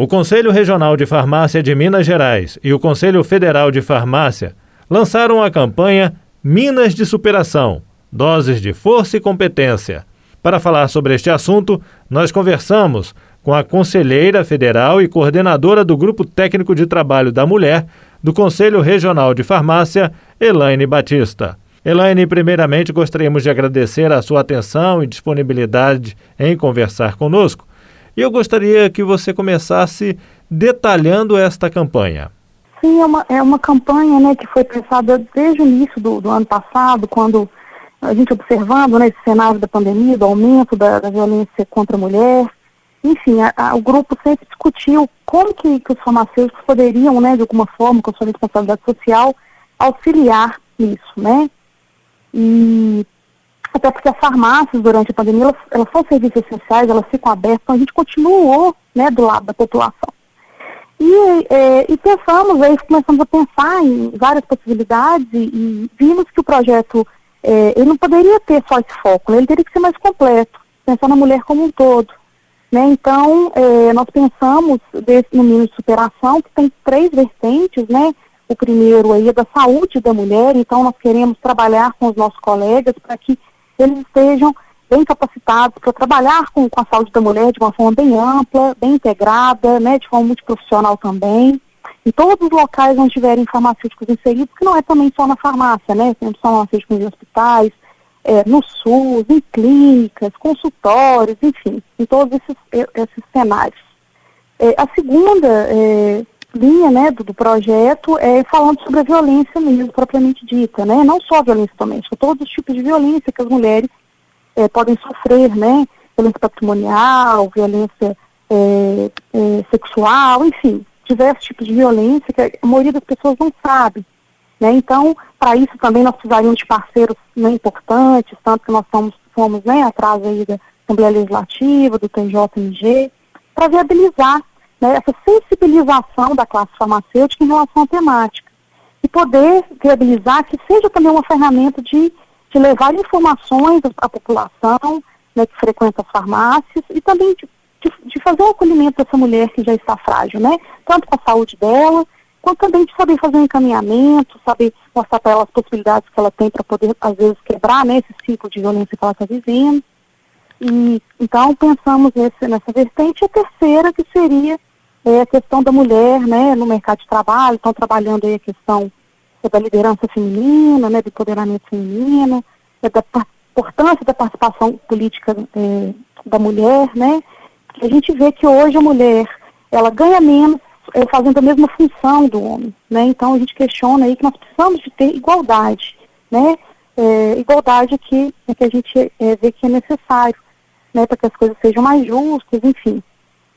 O Conselho Regional de Farmácia de Minas Gerais e o Conselho Federal de Farmácia lançaram a campanha Minas de Superação Doses de Força e Competência. Para falar sobre este assunto, nós conversamos com a conselheira federal e coordenadora do Grupo Técnico de Trabalho da Mulher do Conselho Regional de Farmácia, Elaine Batista. Elaine, primeiramente gostaríamos de agradecer a sua atenção e disponibilidade em conversar conosco. Eu gostaria que você começasse detalhando esta campanha. Sim, é uma, é uma campanha né, que foi pensada desde o início do, do ano passado, quando a gente observando né, esse cenário da pandemia, do aumento da, da violência contra a mulher. Enfim, a, a, o grupo sempre discutiu como que, que os farmacêuticos poderiam, né, de alguma forma, com sua responsabilidade social, auxiliar nisso, né? E até porque as farmácias, durante a pandemia, elas, elas são serviços essenciais, elas ficam abertas, então a gente continuou né, do lado da população. E, é, e pensamos, aí começamos a pensar em várias possibilidades e, e vimos que o projeto é, ele não poderia ter só esse foco, né, ele teria que ser mais completo, pensar na mulher como um todo. Né? Então, é, nós pensamos desse, no Mínimo de Superação, que tem três vertentes, né? O primeiro aí é da saúde da mulher, então nós queremos trabalhar com os nossos colegas para que eles estejam bem capacitados para trabalhar com, com a saúde da mulher de uma forma bem ampla, bem integrada, né, de forma multiprofissional também. Em todos os locais onde tiverem farmacêuticos inseridos, que não é também só na farmácia, né? Temos farmacêuticos em hospitais, é, no SUS, em clínicas, consultórios, enfim, em todos esses, esses cenários. É, a segunda é, linha né, do, do, projeto é falando sobre a violência mesmo, propriamente dita, né? Não só a violência doméstica, todos os tipos de violência que as mulheres é, podem sofrer, né? Violência patrimonial, violência é, é, sexual, enfim, diversos tipos de violência que a maioria das pessoas não sabe. Né? Então, para isso também nós precisaríamos de parceiros né, importantes, tanto que nós fomos né, atrás aí da Assembleia Legislativa, do TJMG, para viabilizar né, essa sensibilização da classe farmacêutica em relação à temática. E poder viabilizar que seja também uma ferramenta de, de levar informações à população né, que frequenta as farmácias e também de, de, de fazer o acolhimento dessa mulher que já está frágil, né? Tanto com a saúde dela, quanto também de saber fazer um encaminhamento, saber mostrar para ela as possibilidades que ela tem para poder, às vezes, quebrar né, esse ciclo de violência que ela está vivendo. E, então, pensamos nesse, nessa vertente. A terceira, que seria é, a questão da mulher né, no mercado de trabalho, estão trabalhando aí a questão é, da liderança feminina, né, do empoderamento feminino, é, da importância da participação política é, da mulher, né? A gente vê que hoje a mulher, ela ganha menos é, fazendo a mesma função do homem, né? Então a gente questiona aí que nós precisamos de ter igualdade, né? É, igualdade que, que a gente é, vê que é necessário, né? Para que as coisas sejam mais justas, enfim.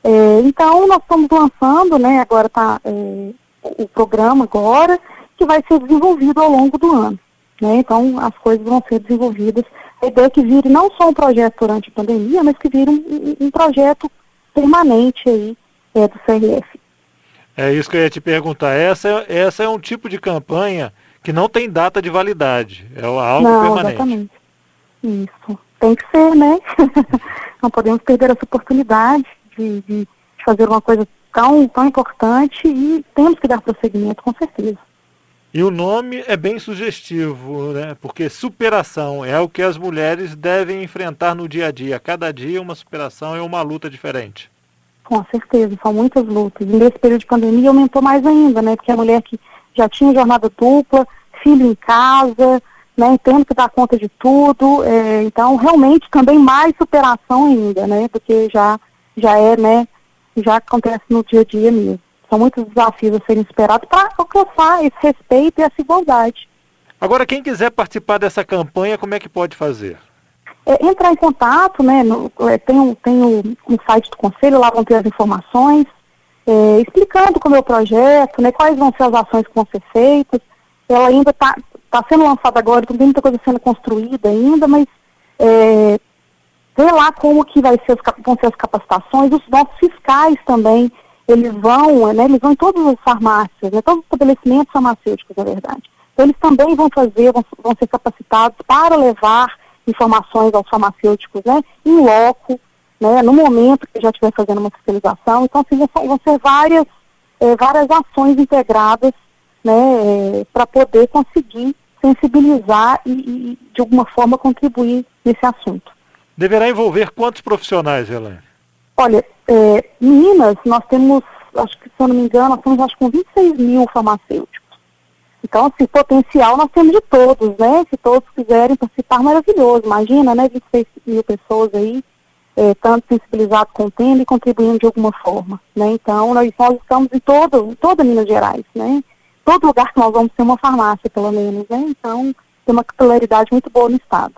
É, então nós estamos lançando, né? Agora está é, o programa agora que vai ser desenvolvido ao longo do ano, né? Então as coisas vão ser desenvolvidas. A ideia é que vire não só um projeto durante a pandemia, mas que vire um, um, projeto permanente aí é, do CRF. É isso que eu ia te perguntar. Essa, essa é um tipo de campanha que não tem data de validade. É algo não, permanente. Exatamente. Isso. Tem que ser, né? não podemos perder essa oportunidade de, de, fazer uma coisa tão, tão importante e temos que dar prosseguimento, com certeza. E o nome é bem sugestivo, né? Porque superação é o que as mulheres devem enfrentar no dia a dia. Cada dia uma superação é uma luta diferente. Com certeza, são muitas lutas. E nesse período de pandemia aumentou mais ainda, né? Porque a mulher que já tinha jornada dupla, filho em casa, né? Tendo que dar conta de tudo. É, então, realmente, também mais superação ainda, né? Porque já, já é, né? Já acontece no dia a dia mesmo. São muitos desafios a serem esperados para alcançar esse respeito e essa igualdade. Agora, quem quiser participar dessa campanha, como é que pode fazer? é, entrar em contato, né? No, é, tem um, tem um, um, site do conselho, lá vão ter as informações, é, explicando como é o projeto, né? Quais vão ser as ações que vão ser feitas. Ela ainda está tá sendo lançada agora, tem muita coisa sendo construída ainda, mas é, ver lá como que vai ser vão ser as capacitações, os nossos fiscais também, eles vão, né, eles vão em todas as farmácias, né, todos os estabelecimentos farmacêuticos, na verdade. Então, eles também vão fazer, vão, vão ser capacitados para levar informações aos farmacêuticos, né, em loco, né, no momento que já estiver fazendo uma fiscalização. Então, assim, vão ser várias, é, várias ações integradas né, é, para poder conseguir sensibilizar e, e, de alguma forma, contribuir nesse assunto. Deverá envolver quantos profissionais, Elaine? Olha, é, Minas, nós temos, acho que se eu não me engano, nós temos acho que 26 mil farmacêuticos. Então, assim, potencial nós temos de todos, né? Se todos quiserem participar, maravilhoso. Imagina, né? 26 mil pessoas aí, é, tanto sensibilizados com o tema e contribuindo de alguma forma, né? Então, nós, nós estamos em todo, em toda Minas Gerais, né? Todo lugar que nós vamos ter uma farmácia, pelo menos, né? Então, tem uma capilaridade muito boa no Estado.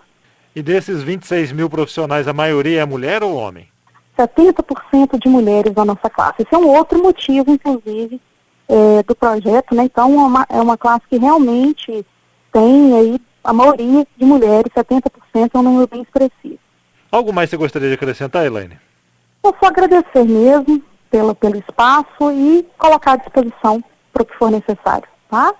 E desses 26 mil profissionais, a maioria é mulher ou homem? 70% de mulheres na nossa classe. Esse é um outro motivo, inclusive, é, do projeto, né? Então, é uma, é uma classe que realmente tem aí a maioria de mulheres, 70% é um número bem expressivo. Algo mais você gostaria de acrescentar, Elaine? Eu só agradecer mesmo pela, pelo espaço e colocar à disposição para o que for necessário, tá?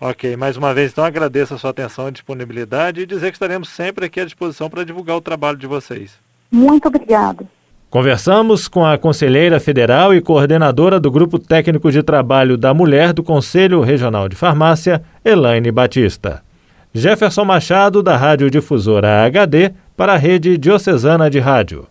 Ok, mais uma vez então agradeço a sua atenção e disponibilidade e dizer que estaremos sempre aqui à disposição para divulgar o trabalho de vocês. Muito obrigada. Conversamos com a conselheira federal e coordenadora do Grupo Técnico de Trabalho da Mulher do Conselho Regional de Farmácia, Elaine Batista. Jefferson Machado, da Rádio Difusora HD, para a Rede Diocesana de Rádio.